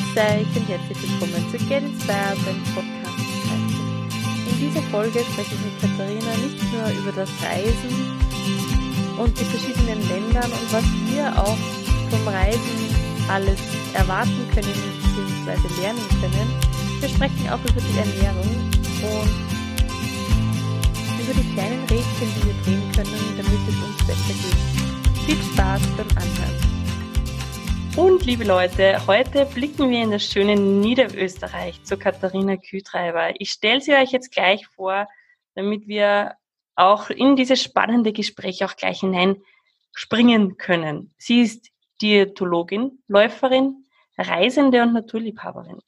Grüß und herzlich willkommen zu Get Inspired, dem Podcast In dieser Folge spreche ich mit Katharina nicht nur über das Reisen und die verschiedenen Ländern und was wir auch vom Reisen alles erwarten können bzw. lernen können. Wir sprechen auch über die Ernährung und über die kleinen Rädchen, die wir drehen können, damit es uns besser geht. Viel Spaß beim Anhören! Und liebe Leute, heute blicken wir in das schöne Niederösterreich zu Katharina Kühtreiber. Ich stelle sie euch jetzt gleich vor, damit wir auch in dieses spannende Gespräch auch gleich hineinspringen können. Sie ist Diätologin, Läuferin, Reisende und Naturliebhaberin.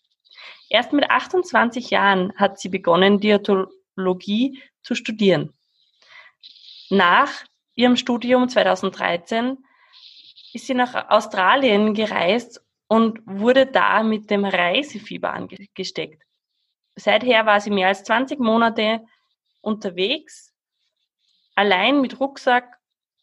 Erst mit 28 Jahren hat sie begonnen, Diätologie zu studieren. Nach ihrem Studium 2013 ist sie nach Australien gereist und wurde da mit dem Reisefieber angesteckt. Seither war sie mehr als 20 Monate unterwegs, allein mit Rucksack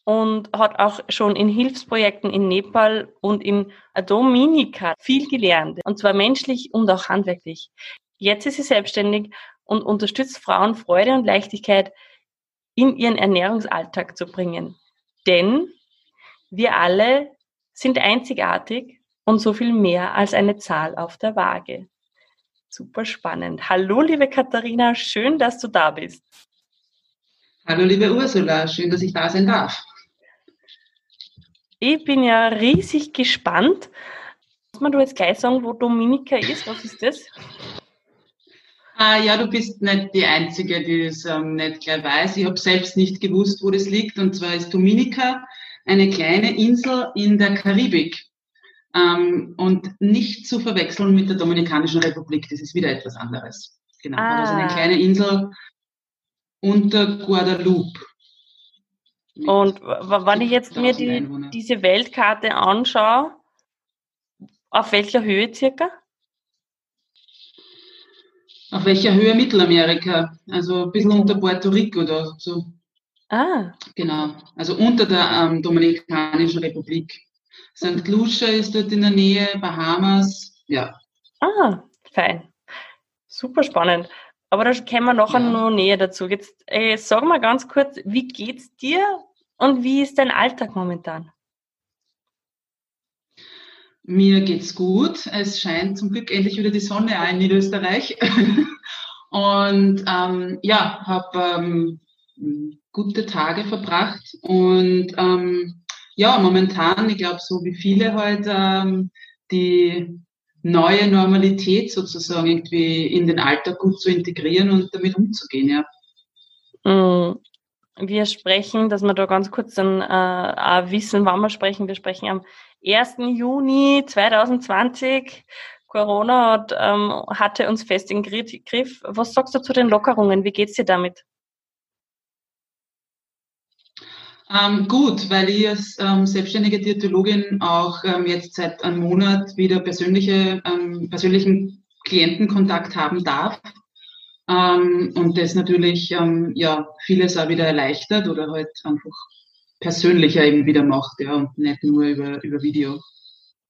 und hat auch schon in Hilfsprojekten in Nepal und in Dominika viel gelernt, und zwar menschlich und auch handwerklich. Jetzt ist sie selbstständig und unterstützt Frauen Freude und Leichtigkeit in ihren Ernährungsalltag zu bringen. Denn wir alle sind einzigartig und so viel mehr als eine Zahl auf der Waage. Super spannend. Hallo, liebe Katharina, schön, dass du da bist. Hallo, liebe Ursula, schön, dass ich da sein darf. Ich bin ja riesig gespannt. Muss man du jetzt gleich sagen, wo Dominika ist? Was ist das? Ah, ja, du bist nicht die Einzige, die das ähm, nicht gleich weiß. Ich habe selbst nicht gewusst, wo das liegt. Und zwar ist Dominika eine kleine Insel in der Karibik. Ähm, und nicht zu verwechseln mit der Dominikanischen Republik. Das ist wieder etwas anderes. Genau. Ah. Also eine kleine Insel unter Guadeloupe. Und wenn ich jetzt mir die, diese Weltkarte anschaue, auf welcher Höhe circa? Auf welcher Höhe Mittelamerika? Also ein bisschen unter Puerto Rico oder so. Ah. Genau, also unter der ähm, Dominikanischen Republik. St. Lucia ist dort in der Nähe, Bahamas, ja. Ah, fein. Super spannend. Aber da kommen wir nachher ja. noch näher dazu. Jetzt äh, sag mal ganz kurz, wie geht's dir und wie ist dein Alltag momentan? Mir geht's gut. Es scheint zum Glück endlich wieder die Sonne ein in Österreich. und ähm, ja, habe ähm, gute Tage verbracht und ähm, ja, momentan, ich glaube, so wie viele heute, ähm, die neue Normalität sozusagen irgendwie in den Alltag gut zu integrieren und damit umzugehen, ja. Mm, wir sprechen, dass wir da ganz kurz dann äh, wissen, wann wir sprechen. Wir sprechen am 1. Juni 2020. Corona hat, ähm, hatte uns fest im Griff. Was sagst du zu den Lockerungen? Wie geht's dir damit? Ähm, gut, weil ich als ähm, selbstständige Diätologin auch ähm, jetzt seit einem Monat wieder persönliche, ähm, persönlichen Klientenkontakt haben darf. Ähm, und das natürlich ähm, ja vieles auch wieder erleichtert oder halt einfach persönlicher eben wieder macht, ja, und nicht nur über, über Video.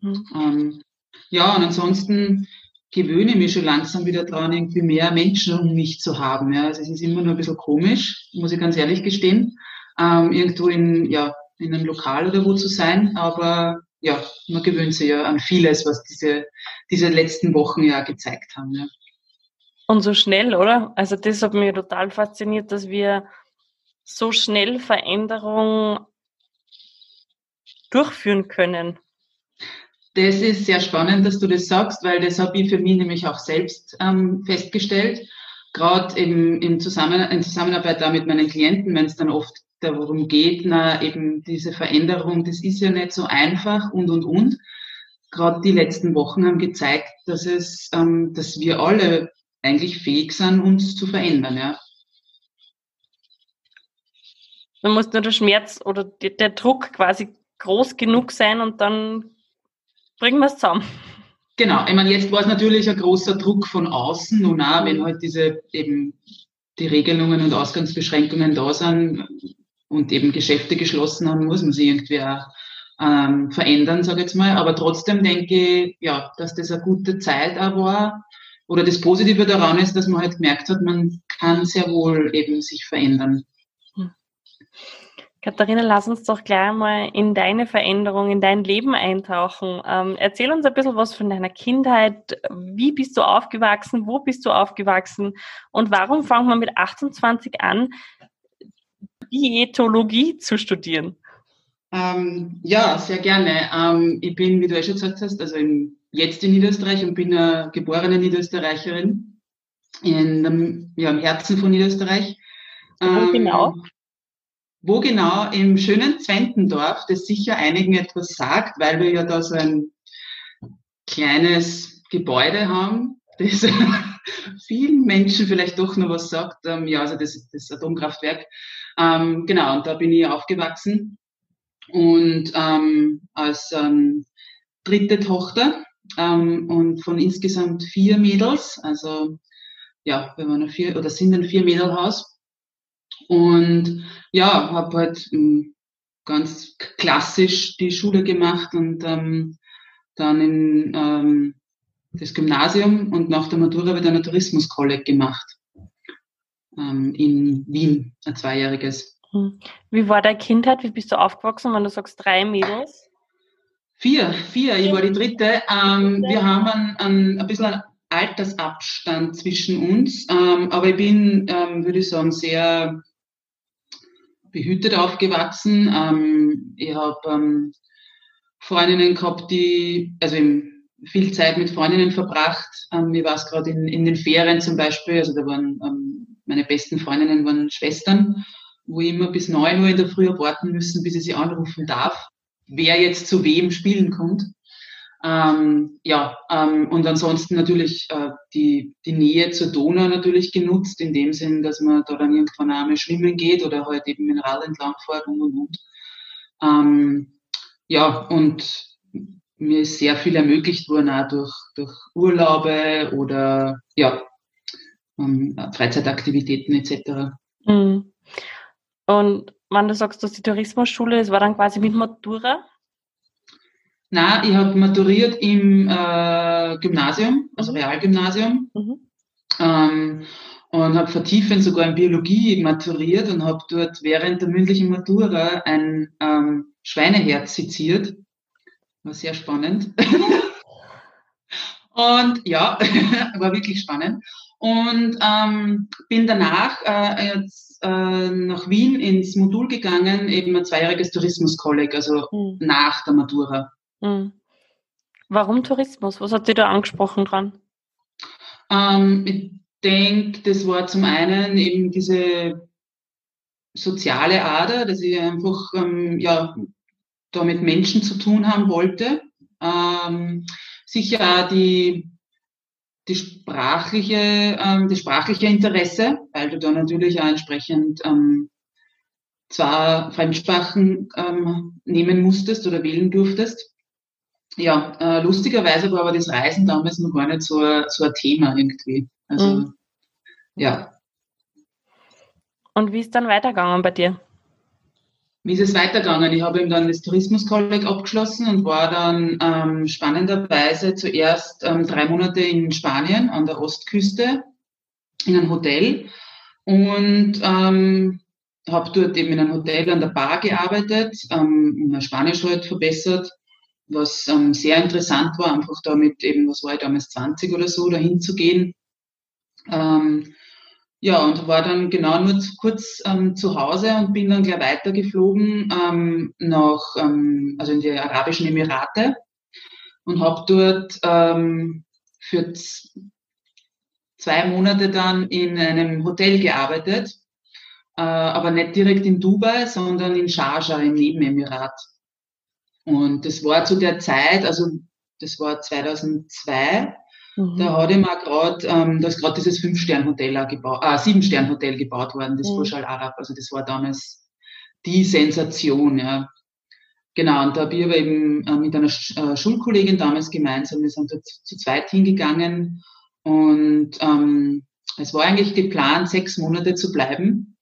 Mhm. ja, und ansonsten gewöhne ich mich schon langsam wieder dran, irgendwie mehr Menschen um mich zu haben. Ja. Also es ist immer nur ein bisschen komisch, muss ich ganz ehrlich gestehen ähm, irgendwo in, ja, in einem Lokal oder wo zu sein. Aber ja, man gewöhnt sich ja an vieles, was diese, diese letzten Wochen ja gezeigt haben. Ja. Und so schnell, oder? Also das hat mich total fasziniert, dass wir so schnell Veränderungen durchführen können. Das ist sehr spannend, dass du das sagst, weil das habe ich für mich nämlich auch selbst ähm, festgestellt. Gerade im, im Zusammen, in Zusammenarbeit da mit meinen Klienten, wenn es dann oft darum geht, na, eben diese Veränderung, das ist ja nicht so einfach und, und, und. Gerade die letzten Wochen haben gezeigt, dass es, ähm, dass wir alle eigentlich fähig sind, uns zu verändern, ja. Man muss nur der Schmerz oder der Druck quasi groß genug sein und dann bringen wir es zusammen. Genau, ich meine, jetzt war es natürlich ein großer Druck von außen, nun auch, wenn halt diese eben die Regelungen und Ausgangsbeschränkungen da sind, und eben Geschäfte geschlossen haben, muss man sich irgendwie auch ähm, verändern, sage ich jetzt mal. Aber trotzdem denke ich, ja, dass das eine gute Zeit auch war. Oder das Positive daran ist, dass man halt gemerkt hat, man kann sehr wohl eben sich verändern. Katharina, lass uns doch gleich mal in deine Veränderung, in dein Leben eintauchen. Ähm, erzähl uns ein bisschen was von deiner Kindheit. Wie bist du aufgewachsen? Wo bist du aufgewachsen? Und warum fängt man mit 28 an, Diätologie zu studieren? Ähm, ja, sehr gerne. Ähm, ich bin, wie du ja schon gesagt hast, also in, jetzt in Niederösterreich und bin eine geborene Niederösterreicherin in, ja, im Herzen von Niederösterreich. Wo genau? Ähm, wo genau? Im schönen Zwentendorf, das sicher einigen etwas sagt, weil wir ja da so ein kleines Gebäude haben, das vielen Menschen vielleicht doch noch was sagt. Ähm, ja, also das, das Atomkraftwerk. Ähm, genau, und da bin ich aufgewachsen. Und ähm, als ähm, dritte Tochter ähm, und von insgesamt vier Mädels, also ja, wir waren vier oder sind ein vier Mädelhaus und ja, habe halt ähm, ganz klassisch die Schule gemacht und ähm, dann in ähm, das Gymnasium und nach der Matura dann ein Tourismuskolleg gemacht ähm, in Wien, ein zweijähriges. Hm. Wie war deine Kindheit? Wie bist du aufgewachsen, wenn du sagst drei Mädels? Vier, vier, ich war die dritte. Ähm, wir haben ein, ein, ein bisschen einen Altersabstand zwischen uns, ähm, aber ich bin, ähm, würde ich sagen, sehr behütet aufgewachsen. Ähm, ich habe ähm, Freundinnen gehabt, die, also viel Zeit mit Freundinnen verbracht. Ähm, mir war es gerade in, in den Ferien zum Beispiel, also da waren meine besten Freundinnen waren Schwestern, wo ich immer bis neun Uhr in der Früh warten müssen, bis ich sie anrufen darf, wer jetzt zu wem spielen kommt. Ähm, ja, ähm, und ansonsten natürlich äh, die, die Nähe zur Donau natürlich genutzt, in dem Sinn, dass man da dann irgendwann einmal schwimmen geht oder halt eben Rad entlang fährt und und und. Ähm, ja, und mir ist sehr viel ermöglicht worden, auch durch, durch Urlaube oder ja, ähm, Freizeitaktivitäten etc. Mhm. Und wenn du sagst, dass die Tourismusschule, das war dann quasi mit Matura? Na, ich habe maturiert im äh, Gymnasium, also mhm. Realgymnasium. Mhm. Ähm, und habe vertiefend sogar in Biologie maturiert und habe dort während der mündlichen Matura ein ähm, Schweineherz seziert. War sehr spannend. und ja, war wirklich spannend. Und ähm, bin danach äh, jetzt, äh, nach Wien ins Modul gegangen, eben ein zweijähriges Tourismuskolleg, also mhm. nach der Matura. Mhm. Warum Tourismus? Was hat Sie da angesprochen dran? Ähm, ich denke, das war zum einen eben diese soziale Ader, dass ich einfach ähm, ja, da mit Menschen zu tun haben wollte. Ähm, sicher auch die, die sprachliche, ähm, das sprachliche Interesse, weil du da natürlich auch entsprechend ähm, zwar Fremdsprachen ähm, nehmen musstest oder wählen durftest ja, äh, lustigerweise war aber das Reisen damals noch gar nicht so, so ein Thema irgendwie. Also, mhm. ja. Und wie ist dann weitergegangen bei dir? Wie ist es weitergegangen? Ich habe eben dann das Tourismuskolleg abgeschlossen und war dann ähm, spannenderweise zuerst ähm, drei Monate in Spanien an der Ostküste in einem Hotel und ähm, habe dort eben in einem Hotel an der Bar gearbeitet, ähm, mein Spanisch halt verbessert was ähm, sehr interessant war, einfach damit eben, was war ich damals, 20 oder so, dahin zu gehen. Ähm, ja, und war dann genau nur zu, kurz ähm, zu Hause und bin dann gleich weitergeflogen ähm, nach, ähm, also in die Arabischen Emirate und habe dort ähm, für zwei Monate dann in einem Hotel gearbeitet, äh, aber nicht direkt in Dubai, sondern in Sharjah im Nebenemirat. Und das war zu der Zeit, also das war 2002, mhm. da hat ich mal gerade, ähm, da ist gerade dieses Fünf-Stern-Hotel gebaut, äh, Sieben-Stern-Hotel gebaut worden, das mhm. Burj Al Arab. Also das war damals die Sensation, ja. Genau, und da habe ich aber eben äh, mit einer Sch äh, Schulkollegin damals gemeinsam, wir sind dort zu zweit hingegangen und ähm, es war eigentlich geplant, sechs Monate zu bleiben.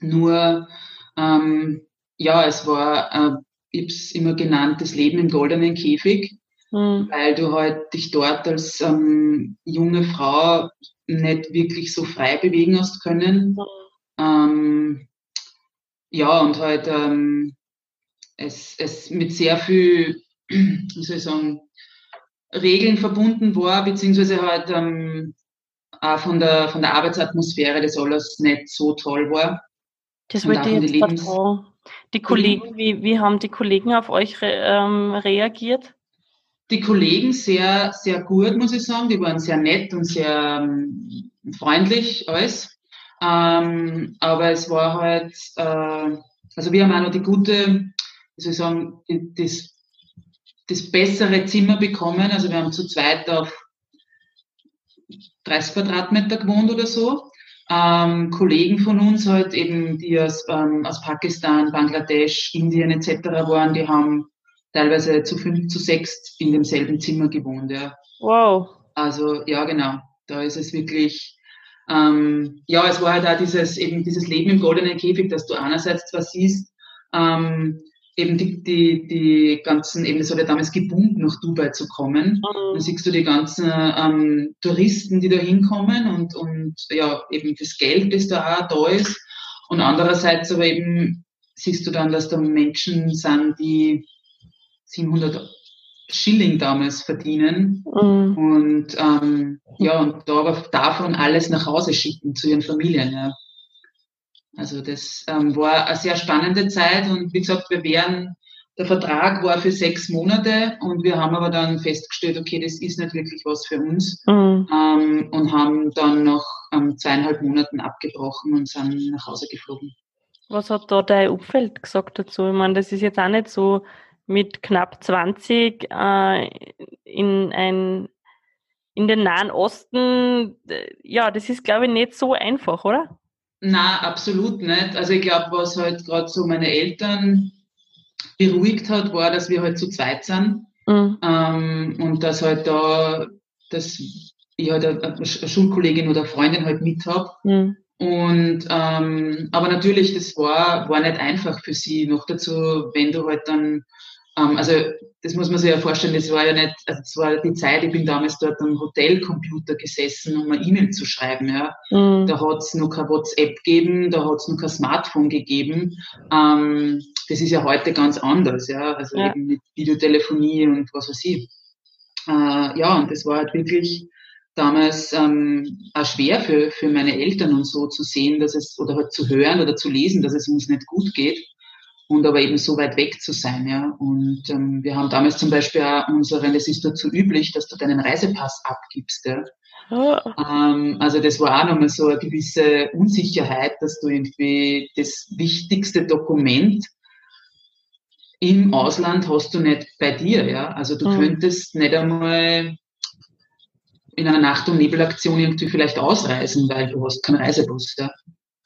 Nur, ähm, ja, es war äh, ich habe es immer genannt, das Leben im goldenen Käfig, mhm. weil du halt dich dort als ähm, junge Frau nicht wirklich so frei bewegen hast können. Mhm. Ähm, ja, und halt ähm, es, es mit sehr viel, wie soll ich sagen, Regeln verbunden war, beziehungsweise halt ähm, auch von der, von der Arbeitsatmosphäre das alles nicht so toll war. Das wollte ich jetzt Lebens. Die Kollegen, wie, wie haben die Kollegen auf euch re, ähm, reagiert? Die Kollegen sehr, sehr gut, muss ich sagen. Die waren sehr nett und sehr ähm, freundlich, alles. Ähm, aber es war halt, äh, also wir haben auch noch die gute, wie soll ich sagen, das, das bessere Zimmer bekommen. Also wir haben zu zweit auf 30 Quadratmeter gewohnt oder so. Ähm, Kollegen von uns halt eben, die aus, ähm, aus Pakistan, Bangladesch, Indien etc. waren, die haben teilweise zu fünf, zu sechs in demselben Zimmer gewohnt. Ja. Wow. Also ja, genau. Da ist es wirklich, ähm, ja, es war halt auch dieses eben dieses Leben im goldenen Käfig, dass du einerseits zwar siehst, ähm, eben die, die, die ganzen, eben das hat ja damals geboomt, nach Dubai zu kommen. Mhm. Dann siehst du die ganzen ähm, Touristen, die da hinkommen und, und ja, eben das Geld, das da auch da ist. Und andererseits aber eben siehst du dann, dass da Menschen sind, die 700 Schilling damals verdienen mhm. und ähm, ja, und davon alles nach Hause schicken zu ihren Familien. Ja. Also das ähm, war eine sehr spannende Zeit und wie gesagt, wir wären, der Vertrag war für sechs Monate und wir haben aber dann festgestellt, okay, das ist nicht wirklich was für uns mhm. ähm, und haben dann nach ähm, zweieinhalb Monaten abgebrochen und sind nach Hause geflogen. Was hat da dein Umfeld gesagt dazu? Ich meine, das ist jetzt auch nicht so mit knapp 20 äh, in ein in den Nahen Osten, ja, das ist, glaube ich, nicht so einfach, oder? Na, absolut nicht. Also ich glaube, was halt gerade so meine Eltern beruhigt hat, war, dass wir halt zu zweit sind. Mhm. Ähm, und dass halt da, dass ich halt eine, Schulkollegin oder Freundin halt mit habe. Mhm. Und ähm, aber natürlich, das war, war nicht einfach für sie. Noch dazu, wenn du halt dann also das muss man sich ja vorstellen, das war ja nicht, also das war die Zeit, ich bin damals dort am Hotelcomputer gesessen, um eine E-Mail zu schreiben. Ja. Mhm. Da hat es noch kein WhatsApp gegeben, da hat es noch kein Smartphone gegeben. Ähm, das ist ja heute ganz anders, ja. Also ja. eben mit Videotelefonie und was weiß ich. Äh, ja, und das war halt wirklich damals ähm, auch schwer für, für meine Eltern und so zu sehen, dass es, oder halt zu hören oder zu lesen, dass es uns nicht gut geht und aber eben so weit weg zu sein. Ja. Und ähm, wir haben damals zum Beispiel auch unseren, es ist dazu üblich, dass du deinen Reisepass abgibst. Ja. Oh. Ähm, also das war auch nochmal so eine gewisse Unsicherheit, dass du irgendwie das wichtigste Dokument im Ausland hast du nicht bei dir. Ja. Also du mhm. könntest nicht einmal in einer Nacht- und Nebelaktion irgendwie vielleicht ausreisen, weil du hast keinen Reisepass. Ja.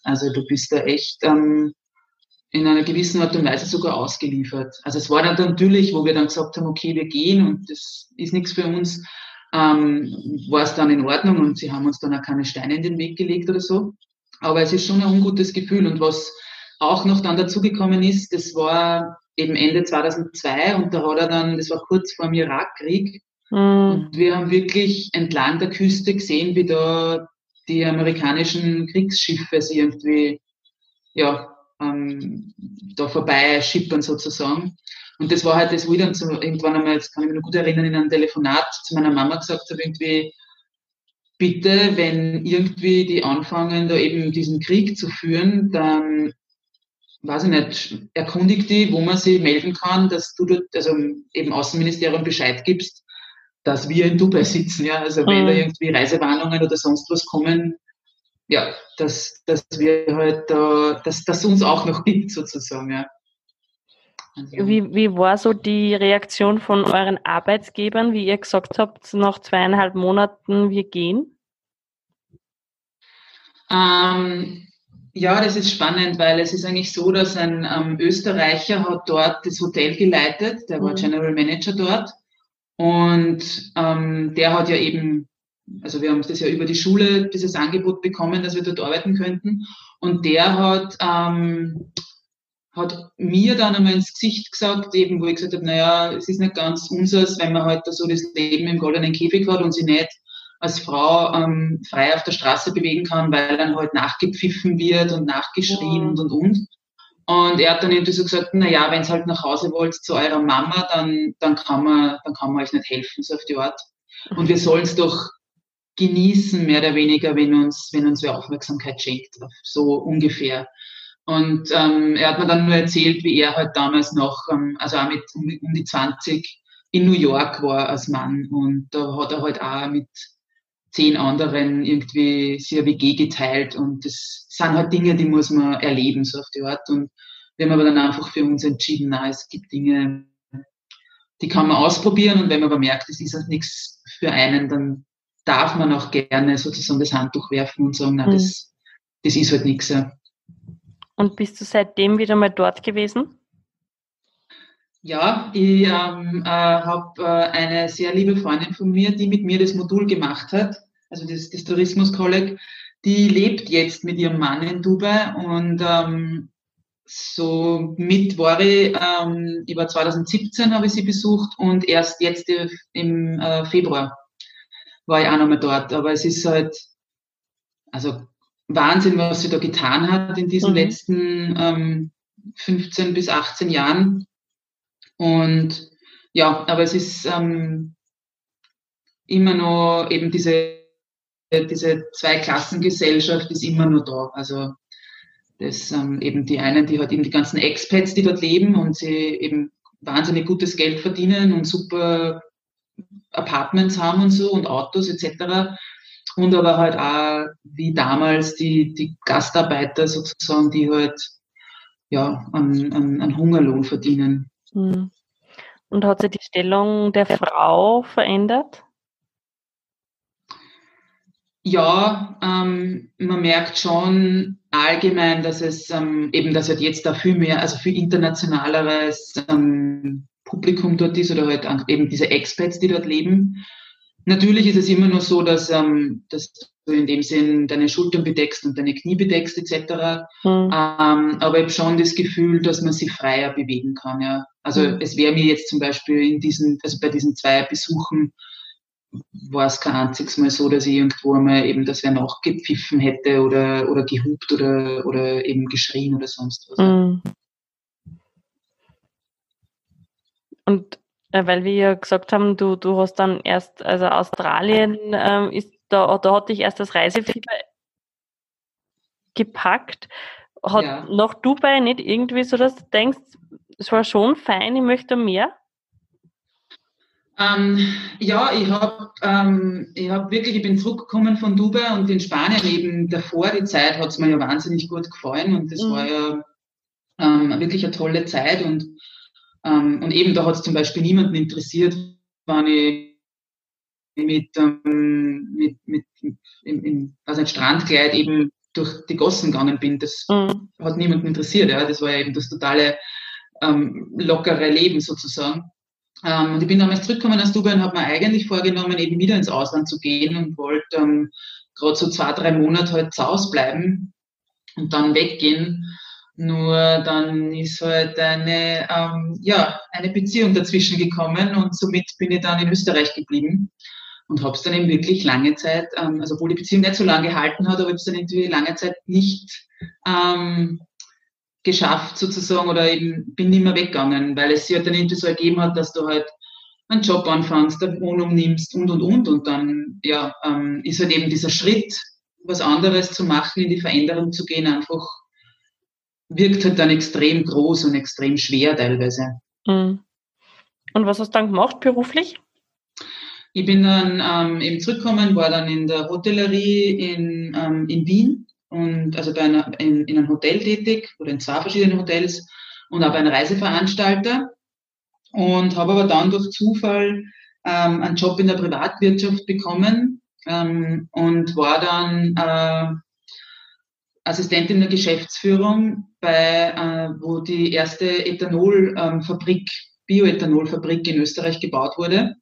Also du bist da echt ähm, in einer gewissen Art und Weise sogar ausgeliefert. Also es war dann natürlich, wo wir dann gesagt haben, okay, wir gehen und das ist nichts für uns, ähm, war es dann in Ordnung und sie haben uns dann auch keine Steine in den Weg gelegt oder so. Aber es ist schon ein ungutes Gefühl und was auch noch dann dazugekommen ist, das war eben Ende 2002 und da hat er dann, das war kurz vor dem Irakkrieg mhm. und wir haben wirklich entlang der Küste gesehen, wie da die amerikanischen Kriegsschiffe sie irgendwie ja, ähm, da vorbei schippern sozusagen. Und das war halt das, wo ich dann so irgendwann einmal, jetzt kann ich mich noch gut erinnern, in einem Telefonat zu meiner Mama gesagt habe, irgendwie, bitte, wenn irgendwie die anfangen, da eben diesen Krieg zu führen, dann, weiß ich nicht, erkundigt die, wo man sie melden kann, dass du dort, also eben Außenministerium Bescheid gibst, dass wir in Dubai sitzen, ja. Also wenn mhm. da irgendwie Reisewarnungen oder sonst was kommen, ja, dass, dass wir halt, äh, dass das uns auch noch gibt, sozusagen, ja. Also. Wie, wie war so die Reaktion von euren Arbeitsgebern, wie ihr gesagt habt, nach zweieinhalb Monaten wir gehen? Ähm, ja, das ist spannend, weil es ist eigentlich so, dass ein ähm, Österreicher hat dort das Hotel geleitet, der war mhm. General Manager dort und ähm, der hat ja eben also wir haben das ja über die Schule, dieses Angebot bekommen, dass wir dort arbeiten könnten. Und der hat ähm, hat mir dann einmal ins Gesicht gesagt, eben wo ich gesagt habe, naja, es ist nicht ganz unseres, wenn man halt so das Leben im goldenen Käfig hat und sie nicht als Frau ähm, frei auf der Straße bewegen kann, weil dann halt nachgepfiffen wird und nachgeschrien und und und. Und er hat dann irgendwie so gesagt, na ja, wenn ihr halt nach Hause wollt zu eurer Mama, dann, dann kann man, dann kann man euch nicht helfen, so auf die Art. Und wir sollen es doch genießen, mehr oder weniger, wenn uns, wenn uns wer Aufmerksamkeit schenkt, so ungefähr. Und ähm, er hat mir dann nur erzählt, wie er halt damals noch, ähm, also auch mit um, um die 20 in New York war als Mann. Und da hat er halt auch mit zehn anderen irgendwie sehr WG geteilt. Und das sind halt Dinge, die muss man erleben, so auf die Art. Und wir haben aber dann einfach für uns entschieden, na, es gibt Dinge, die kann man ausprobieren. Und wenn man aber merkt, es ist halt nichts für einen, dann darf man auch gerne sozusagen das Handtuch werfen und sagen, na, mhm. das, das ist halt nichts. Ja. Und bist du seitdem wieder mal dort gewesen? Ja, ich ähm, äh, habe äh, eine sehr liebe Freundin von mir, die mit mir das Modul gemacht hat, also das, das Tourismus-Kolleg, die lebt jetzt mit ihrem Mann in Dubai und ähm, so mit war ich, ähm, ich war 2017 habe ich sie besucht und erst jetzt im äh, Februar war ich auch nochmal dort. Aber es ist halt, also Wahnsinn, was sie da getan hat in diesen mhm. letzten ähm, 15 bis 18 Jahren. Und ja, aber es ist ähm, immer noch eben diese, diese Zweiklassengesellschaft ist immer noch da. Also das ähm, eben die einen, die halt eben die ganzen Expats, die dort leben und sie eben wahnsinnig gutes Geld verdienen und super Apartments haben und so und Autos etc. Und aber halt auch wie damals die, die Gastarbeiter sozusagen, die halt ja, an, an, an Hungerlohn verdienen. Hm. Und hat sich die Stellung der Frau verändert? Ja, ähm, man merkt schon allgemein, dass es ähm, eben, dass halt jetzt da viel mehr, also viel internationaleres ähm, Publikum dort ist oder halt eben diese Expats, die dort leben. Natürlich ist es immer nur so, dass, ähm, dass du in dem Sinn deine Schultern bedeckst und deine Knie bedeckst etc. Mhm. Ähm, aber ich habe schon das Gefühl, dass man sich freier bewegen kann. Ja. Also mhm. es wäre mir jetzt zum Beispiel in diesen, also bei diesen zwei Besuchen war es kein einziges Mal so, dass ich irgendwo einmal eben, dass wer nachgepfiffen hätte oder, oder gehupt oder, oder eben geschrien oder sonst was. Mhm. Und äh, weil wir ja gesagt haben, du, du hast dann erst, also Australien ähm, ist da, da hat dich erst das Reisefieber gepackt. Hat ja. noch Dubai nicht irgendwie so, dass du denkst, es war schon fein, ich möchte mehr? Ähm, ja, ich habe ähm, hab wirklich, ich bin zurückgekommen von Dubai und in Spanien eben davor, die Zeit hat es mir ja wahnsinnig gut gefallen und das mhm. war ja ähm, wirklich eine tolle Zeit und, ähm, und eben da hat es zum Beispiel niemanden interessiert, wann ich mit, ähm, mit, mit im, im also ein Strandkleid eben durch die Gossen gegangen bin. Das mhm. hat niemanden interessiert. Ja. Das war ja eben das totale ähm, lockere Leben sozusagen. Ähm, und ich bin damals zurückgekommen aus Dubai und habe mir eigentlich vorgenommen, eben wieder ins Ausland zu gehen und wollte ähm, gerade so zwei, drei Monate halt zu Hause bleiben und dann weggehen. Nur dann ist halt eine, ähm, ja, eine Beziehung dazwischen gekommen und somit bin ich dann in Österreich geblieben und habe es dann eben wirklich lange Zeit, ähm, also obwohl die Beziehung nicht so lange gehalten hat, aber ich habe es dann irgendwie lange Zeit nicht ähm, geschafft sozusagen oder eben bin nicht mehr weggegangen, weil es sich halt dann irgendwie so ergeben hat, dass du halt einen Job anfängst, eine Wohnung nimmst und und und. Und dann ja ähm, ist halt eben dieser Schritt, was anderes zu machen, in die Veränderung zu gehen, einfach wirkt halt dann extrem groß und extrem schwer teilweise. Mhm. Und was hast du dann gemacht beruflich? Ich bin dann ähm, eben zurückgekommen, war dann in der Hotellerie in, ähm, in Wien und also bei einer, in, in einem Hotel tätig oder in zwei verschiedenen Hotels und auch bei einem Reiseveranstalter und habe aber dann durch Zufall ähm, einen Job in der Privatwirtschaft bekommen ähm, und war dann äh, Assistentin der Geschäftsführung bei, äh, wo die erste Ethanolfabrik, ähm, Bioethanolfabrik in Österreich gebaut wurde.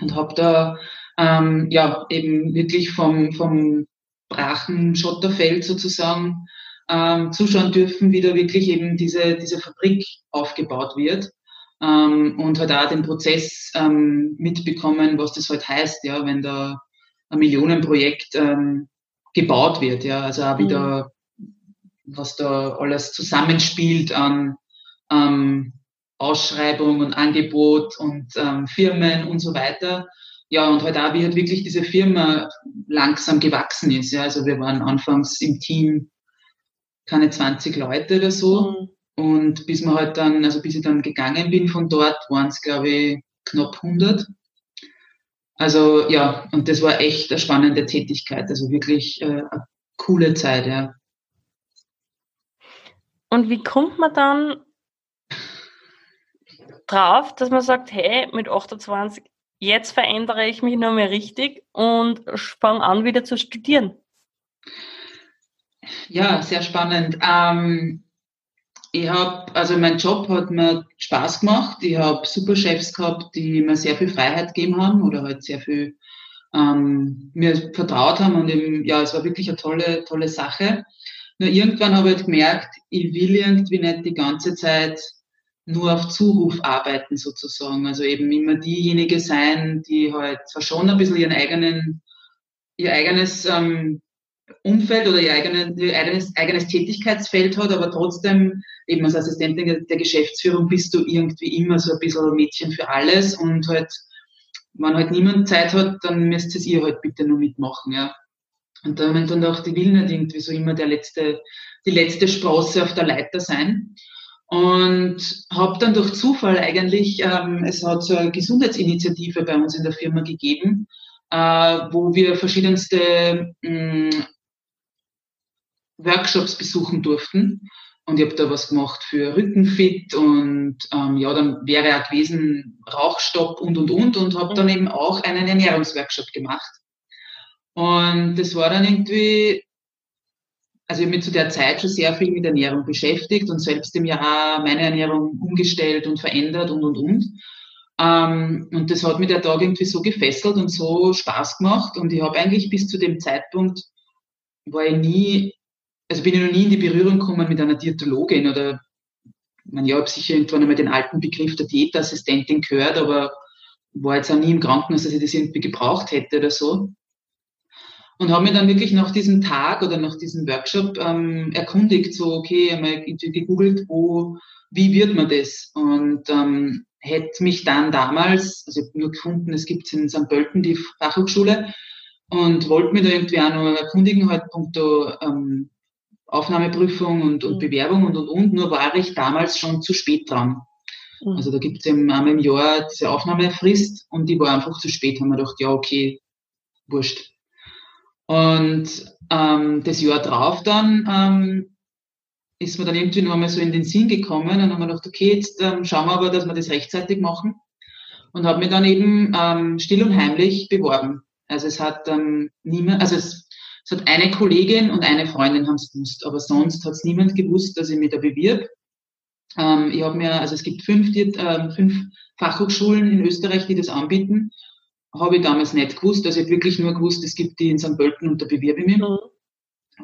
Und habe da ähm, ja eben wirklich vom, vom brachen Schotterfeld sozusagen ähm, zuschauen dürfen, wie da wirklich eben diese, diese Fabrik aufgebaut wird. Ähm, und halt auch den Prozess ähm, mitbekommen, was das halt heißt, ja, wenn da ein Millionenprojekt ähm, gebaut wird, ja, also auch wieder, mhm. was da alles zusammenspielt an ähm, Ausschreibung und Angebot und ähm, Firmen und so weiter. Ja, und halt auch, wie halt wirklich diese Firma langsam gewachsen ist. Ja, also wir waren anfangs im Team keine 20 Leute oder so. Mhm. Und bis man halt dann, also bis ich dann gegangen bin von dort, waren es, glaube ich, knapp 100. Also ja, und das war echt eine spannende Tätigkeit, also wirklich äh, eine coole Zeit, ja. Und wie kommt man dann drauf, dass man sagt, hey, mit 28, jetzt verändere ich mich nur mehr richtig und fange an, wieder zu studieren? Ja, sehr spannend. Ähm, ich habe, also mein Job hat mir Spaß gemacht. Ich habe super Chefs gehabt, die mir sehr viel Freiheit gegeben haben oder halt sehr viel ähm, mir vertraut haben und eben, ja, es war wirklich eine tolle, tolle Sache. Nur irgendwann habe ich halt gemerkt, ich will irgendwie nicht die ganze Zeit nur auf Zuruf arbeiten sozusagen. Also eben immer diejenige sein, die halt zwar schon ein bisschen ihren eigenen, ihr eigenes ähm, Umfeld oder ihr, eigene, ihr eigenes, eigenes Tätigkeitsfeld hat, aber trotzdem eben als Assistentin der Geschäftsführung bist du irgendwie immer so ein bisschen Mädchen für alles und halt, wenn halt niemand Zeit hat, dann müsst es ihr halt bitte nur mitmachen, ja. Und da haben dann auch die will nicht irgendwie so immer der letzte, die letzte Sprosse auf der Leiter sein. Und habe dann durch Zufall eigentlich, ähm, es hat so eine Gesundheitsinitiative bei uns in der Firma gegeben, äh, wo wir verschiedenste mh, mm, Workshops besuchen durften. Und ich habe da was gemacht für Rückenfit und ähm, ja, dann wäre auch gewesen Rauchstopp und und und und habe dann mhm. eben auch einen Ernährungsworkshop gemacht. Und das war dann irgendwie, also ich habe mich zu der Zeit schon sehr viel mit Ernährung beschäftigt und selbst im Jahr meine Ernährung umgestellt und verändert und und und. Ähm, und das hat mir der Tag irgendwie so gefesselt und so Spaß gemacht. Und ich habe eigentlich bis zu dem Zeitpunkt war ich nie also bin ich noch nie in die Berührung gekommen mit einer Diätologin oder, meine, ja, habe sicher irgendwann einmal den alten Begriff der Diätassistentin gehört, aber war jetzt auch nie im Krankenhaus, dass ich das irgendwie gebraucht hätte oder so. Und habe mir dann wirklich nach diesem Tag oder nach diesem Workshop ähm, erkundigt, so, okay, einmal gegoogelt, wo, wie wird man das? Und ähm, hätte mich dann damals, also ich habe nur gefunden, es gibt in St. Pölten die Fachhochschule und wollte mir da irgendwie auch noch erkundigen, halt punkto ähm, Aufnahmeprüfung und, und mhm. Bewerbung und, und, und. Nur war ich damals schon zu spät dran. Mhm. Also da gibt es eben einmal im Jahr diese Aufnahmefrist und die war einfach zu spät. Haben wir gedacht, ja, okay, wurscht. Und ähm, das Jahr drauf dann ähm, ist mir dann irgendwie noch einmal so in den Sinn gekommen und haben wir gedacht, okay, jetzt ähm, schauen wir aber, dass wir das rechtzeitig machen. Und habe mich dann eben ähm, still und heimlich beworben. Also es hat ähm, niemand, also es es hat eine Kollegin und eine Freundin haben es gewusst, aber sonst hat es niemand gewusst, dass ich mich da bewirb. Ähm, ich habe mir, also es gibt fünf, die, äh, fünf Fachhochschulen in Österreich, die das anbieten. Habe ich damals nicht gewusst. Also ich habe wirklich nur gewusst, es gibt die in St. Pölten und da bewerbe ich mich. Mhm.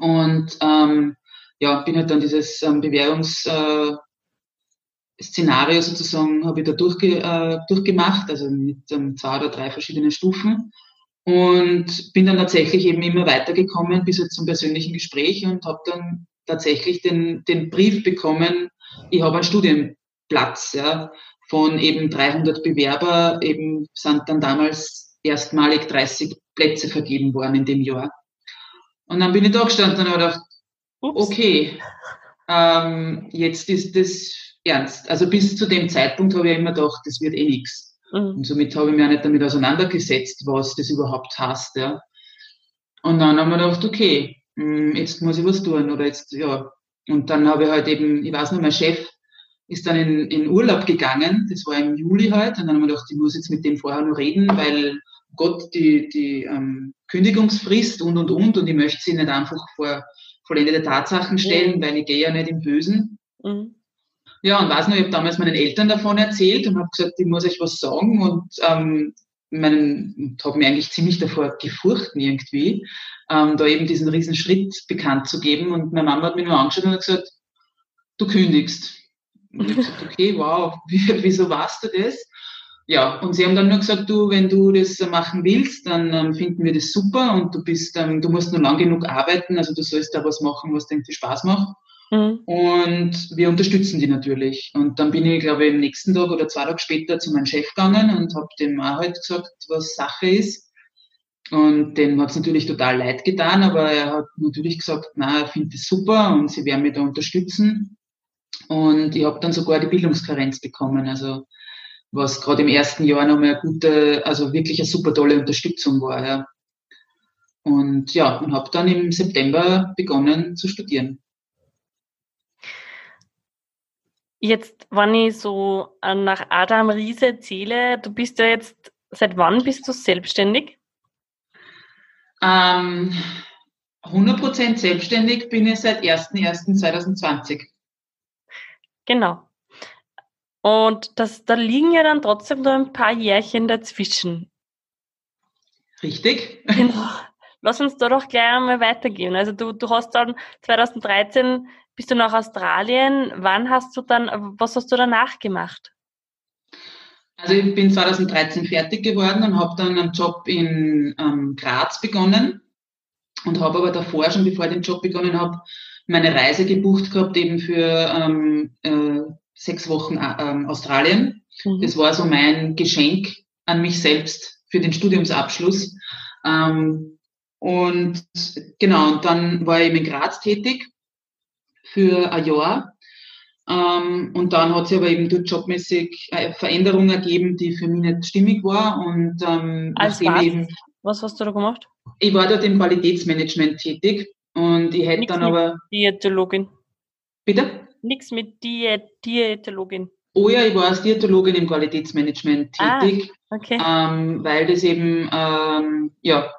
Und ähm, ja, bin halt dann dieses ähm, Bewerbungsszenario äh, sozusagen, habe ich da durchge, äh, durchgemacht, also mit ähm, zwei oder drei verschiedenen Stufen. Und bin dann tatsächlich eben immer weitergekommen bis jetzt zum persönlichen Gespräch und habe dann tatsächlich den, den Brief bekommen, ich habe einen Studienplatz ja, von eben 300 Bewerber, eben sind dann damals erstmalig 30 Plätze vergeben worden in dem Jahr. Und dann bin ich da gestanden und habe gedacht, okay, ähm, jetzt ist das ernst. Also bis zu dem Zeitpunkt habe ich immer gedacht, das wird eh nichts. Mhm. Und somit habe ich mich auch nicht damit auseinandergesetzt, was das überhaupt heißt. Ja. Und dann haben wir gedacht, okay, hm, jetzt muss ich was tun oder jetzt, ja. Und dann habe ich halt eben, ich weiß noch, mein Chef ist dann in, in Urlaub gegangen, das war im Juli halt, und dann haben wir gedacht, ich muss jetzt mit dem vorher noch reden, weil Gott die, die ähm, Kündigungsfrist und und und und ich möchte sie nicht einfach vor vollendete Tatsachen stellen, mhm. weil ich gehe ja nicht im Bösen. Mhm. Ja, und weiß noch, ich habe damals meinen Eltern davon erzählt und habe gesagt, ich muss euch was sagen. Und ähm, meinen, habe mich eigentlich ziemlich davor gefurchten irgendwie, ähm, da eben diesen riesen Schritt bekannt zu geben. Und meine Mama hat mich nur angeschaut und hat gesagt, du kündigst. Und ich habe gesagt, okay, wow, wieso warst du das? Ja, und sie haben dann nur gesagt, du, wenn du das machen willst, dann ähm, finden wir das super und du bist, ähm, du musst nur lang genug arbeiten, also du sollst da was machen, was dir irgendwie Spaß macht. Mhm. Und wir unterstützen die natürlich. Und dann bin ich, glaube ich, am nächsten Tag oder zwei Tage später zu meinem Chef gegangen und habe dem auch halt gesagt, was Sache ist. Und dem hat es natürlich total leid getan, aber er hat natürlich gesagt, na, er findet es super und sie werden mich da unterstützen. Und ich habe dann sogar die Bildungskarenz bekommen, also was gerade im ersten Jahr nochmal eine gute, also wirklich eine super tolle Unterstützung war. Ja. Und ja, und habe dann im September begonnen zu studieren. Jetzt, wenn ich so nach Adam Riese erzähle, du bist ja jetzt, seit wann bist du selbstständig? Ähm, 100% selbstständig bin ich seit 01.01.2020. Genau. Und das, da liegen ja dann trotzdem noch ein paar Jährchen dazwischen. Richtig. Genau. Lass uns da doch gleich einmal weitergehen. Also du, du hast dann 2013 bist du nach Australien. Wann hast du dann, was hast du danach gemacht? Also ich bin 2013 fertig geworden und habe dann einen Job in ähm, Graz begonnen und habe aber davor schon, bevor ich den Job begonnen habe, meine Reise gebucht gehabt eben für ähm, äh, sechs Wochen äh, ähm, Australien. Mhm. Das war so mein Geschenk an mich selbst für den Studiumsabschluss. Ähm, und genau, und dann war ich eben in Graz tätig für ein Jahr. Ähm, und dann hat sich aber eben dort jobmäßig eine Veränderung ergeben, die für mich nicht stimmig war. Und ähm, Als was? Eben, was hast du da gemacht? Ich war dort im Qualitätsmanagement tätig und ich hätte Nichts dann aber. Diätologin. Bitte? Nichts mit Diät, Diätologin. Oh ja, ich war als Diätologin im Qualitätsmanagement ah, tätig, ah, okay. ähm, weil das eben ähm, ja,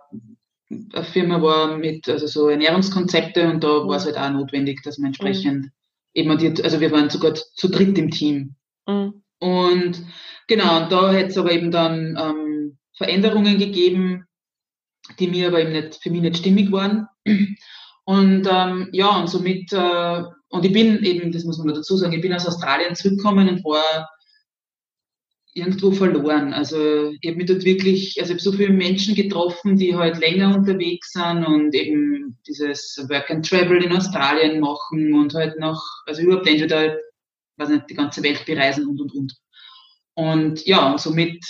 eine Firma war mit also so Ernährungskonzepte und da mhm. war es halt auch notwendig, dass man entsprechend mhm. eben, die, also wir waren sogar zu dritt im Team. Mhm. Und genau, und da hätte es aber eben dann ähm, Veränderungen gegeben, die mir aber eben nicht, für mich nicht stimmig waren. Und ähm, ja, und somit, äh, und ich bin eben, das muss man dazu sagen, ich bin aus Australien zurückgekommen und war irgendwo verloren. Also ich habe mich dort wirklich, also ich habe so viele Menschen getroffen, die halt länger unterwegs sind und eben dieses Work and Travel in Australien machen und halt noch, also überhaupt entweder, weiß nicht, die ganze Welt bereisen und und und. Und ja, und somit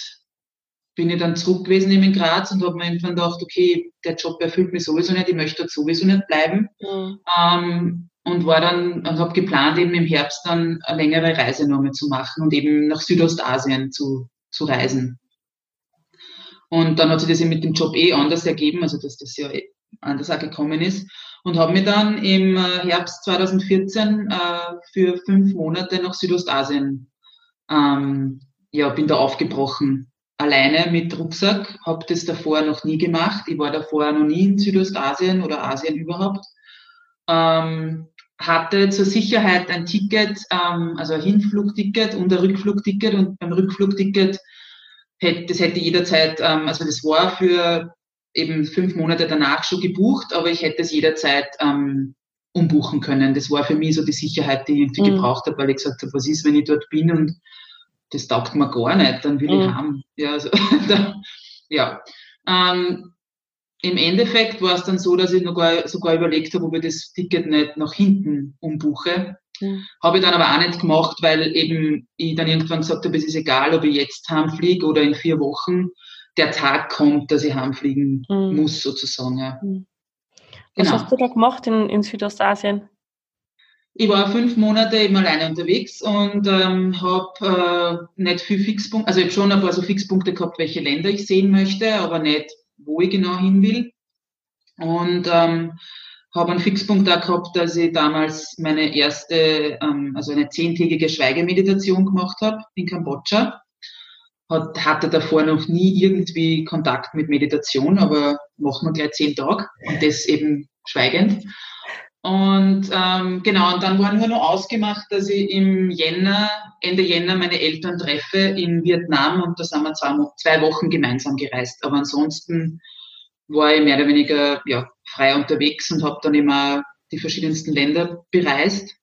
bin ich dann zurück gewesen in Graz und habe mir irgendwann gedacht, okay, der Job erfüllt mich sowieso nicht, ich möchte dort sowieso nicht bleiben. Mhm. Ähm, und war dann und habe geplant, eben im Herbst dann eine längere Reise nochmal zu machen und eben nach Südostasien zu, zu reisen. Und dann hat sich das mit dem Job eh anders ergeben, also dass das ja eh anders auch gekommen ist. Und habe mich dann im äh, Herbst 2014 äh, für fünf Monate nach Südostasien, ähm, ja, bin da aufgebrochen alleine mit Rucksack, habe das davor noch nie gemacht. Ich war davor noch nie in Südostasien oder Asien überhaupt. Ähm, hatte zur Sicherheit ein Ticket, ähm, also ein Hinflugticket und ein Rückflugticket und beim Rückflugticket hätte, das hätte jederzeit, ähm, also das war für eben fünf Monate danach schon gebucht, aber ich hätte es jederzeit ähm, umbuchen können. Das war für mich so die Sicherheit, die ich irgendwie mhm. gebraucht habe, weil ich gesagt habe, was ist, wenn ich dort bin und das taugt mir gar nicht, dann will mhm. ich haben. Ja, also, da, ja. Ähm, Im Endeffekt war es dann so, dass ich sogar, sogar überlegt habe, ob ich das Ticket nicht nach hinten umbuche. Mhm. Habe ich dann aber auch nicht gemacht, weil eben ich dann irgendwann gesagt habe, es ist egal, ob ich jetzt heimfliege oder in vier Wochen. Der Tag kommt, dass ich heimfliegen mhm. muss, sozusagen. Ja. Mhm. Was genau. hast du da gemacht in, in Südostasien? Ich war fünf Monate eben alleine unterwegs und ähm, habe äh, nicht viel Fixpunkte, also ich habe schon ein paar so Fixpunkte gehabt, welche Länder ich sehen möchte, aber nicht, wo ich genau hin will. Und ähm, habe einen Fixpunkt da gehabt, dass ich damals meine erste, ähm, also eine zehntägige Schweigemeditation gemacht habe in Kambodscha. Hat, hatte davor noch nie irgendwie Kontakt mit Meditation, aber machen wir gleich zehn Tage und das eben schweigend. Und ähm, genau, und dann war nur noch ausgemacht, dass ich im Jänner, Ende Jänner meine Eltern treffe in Vietnam und da sind wir zwei, zwei Wochen gemeinsam gereist. Aber ansonsten war ich mehr oder weniger ja, frei unterwegs und habe dann immer die verschiedensten Länder bereist.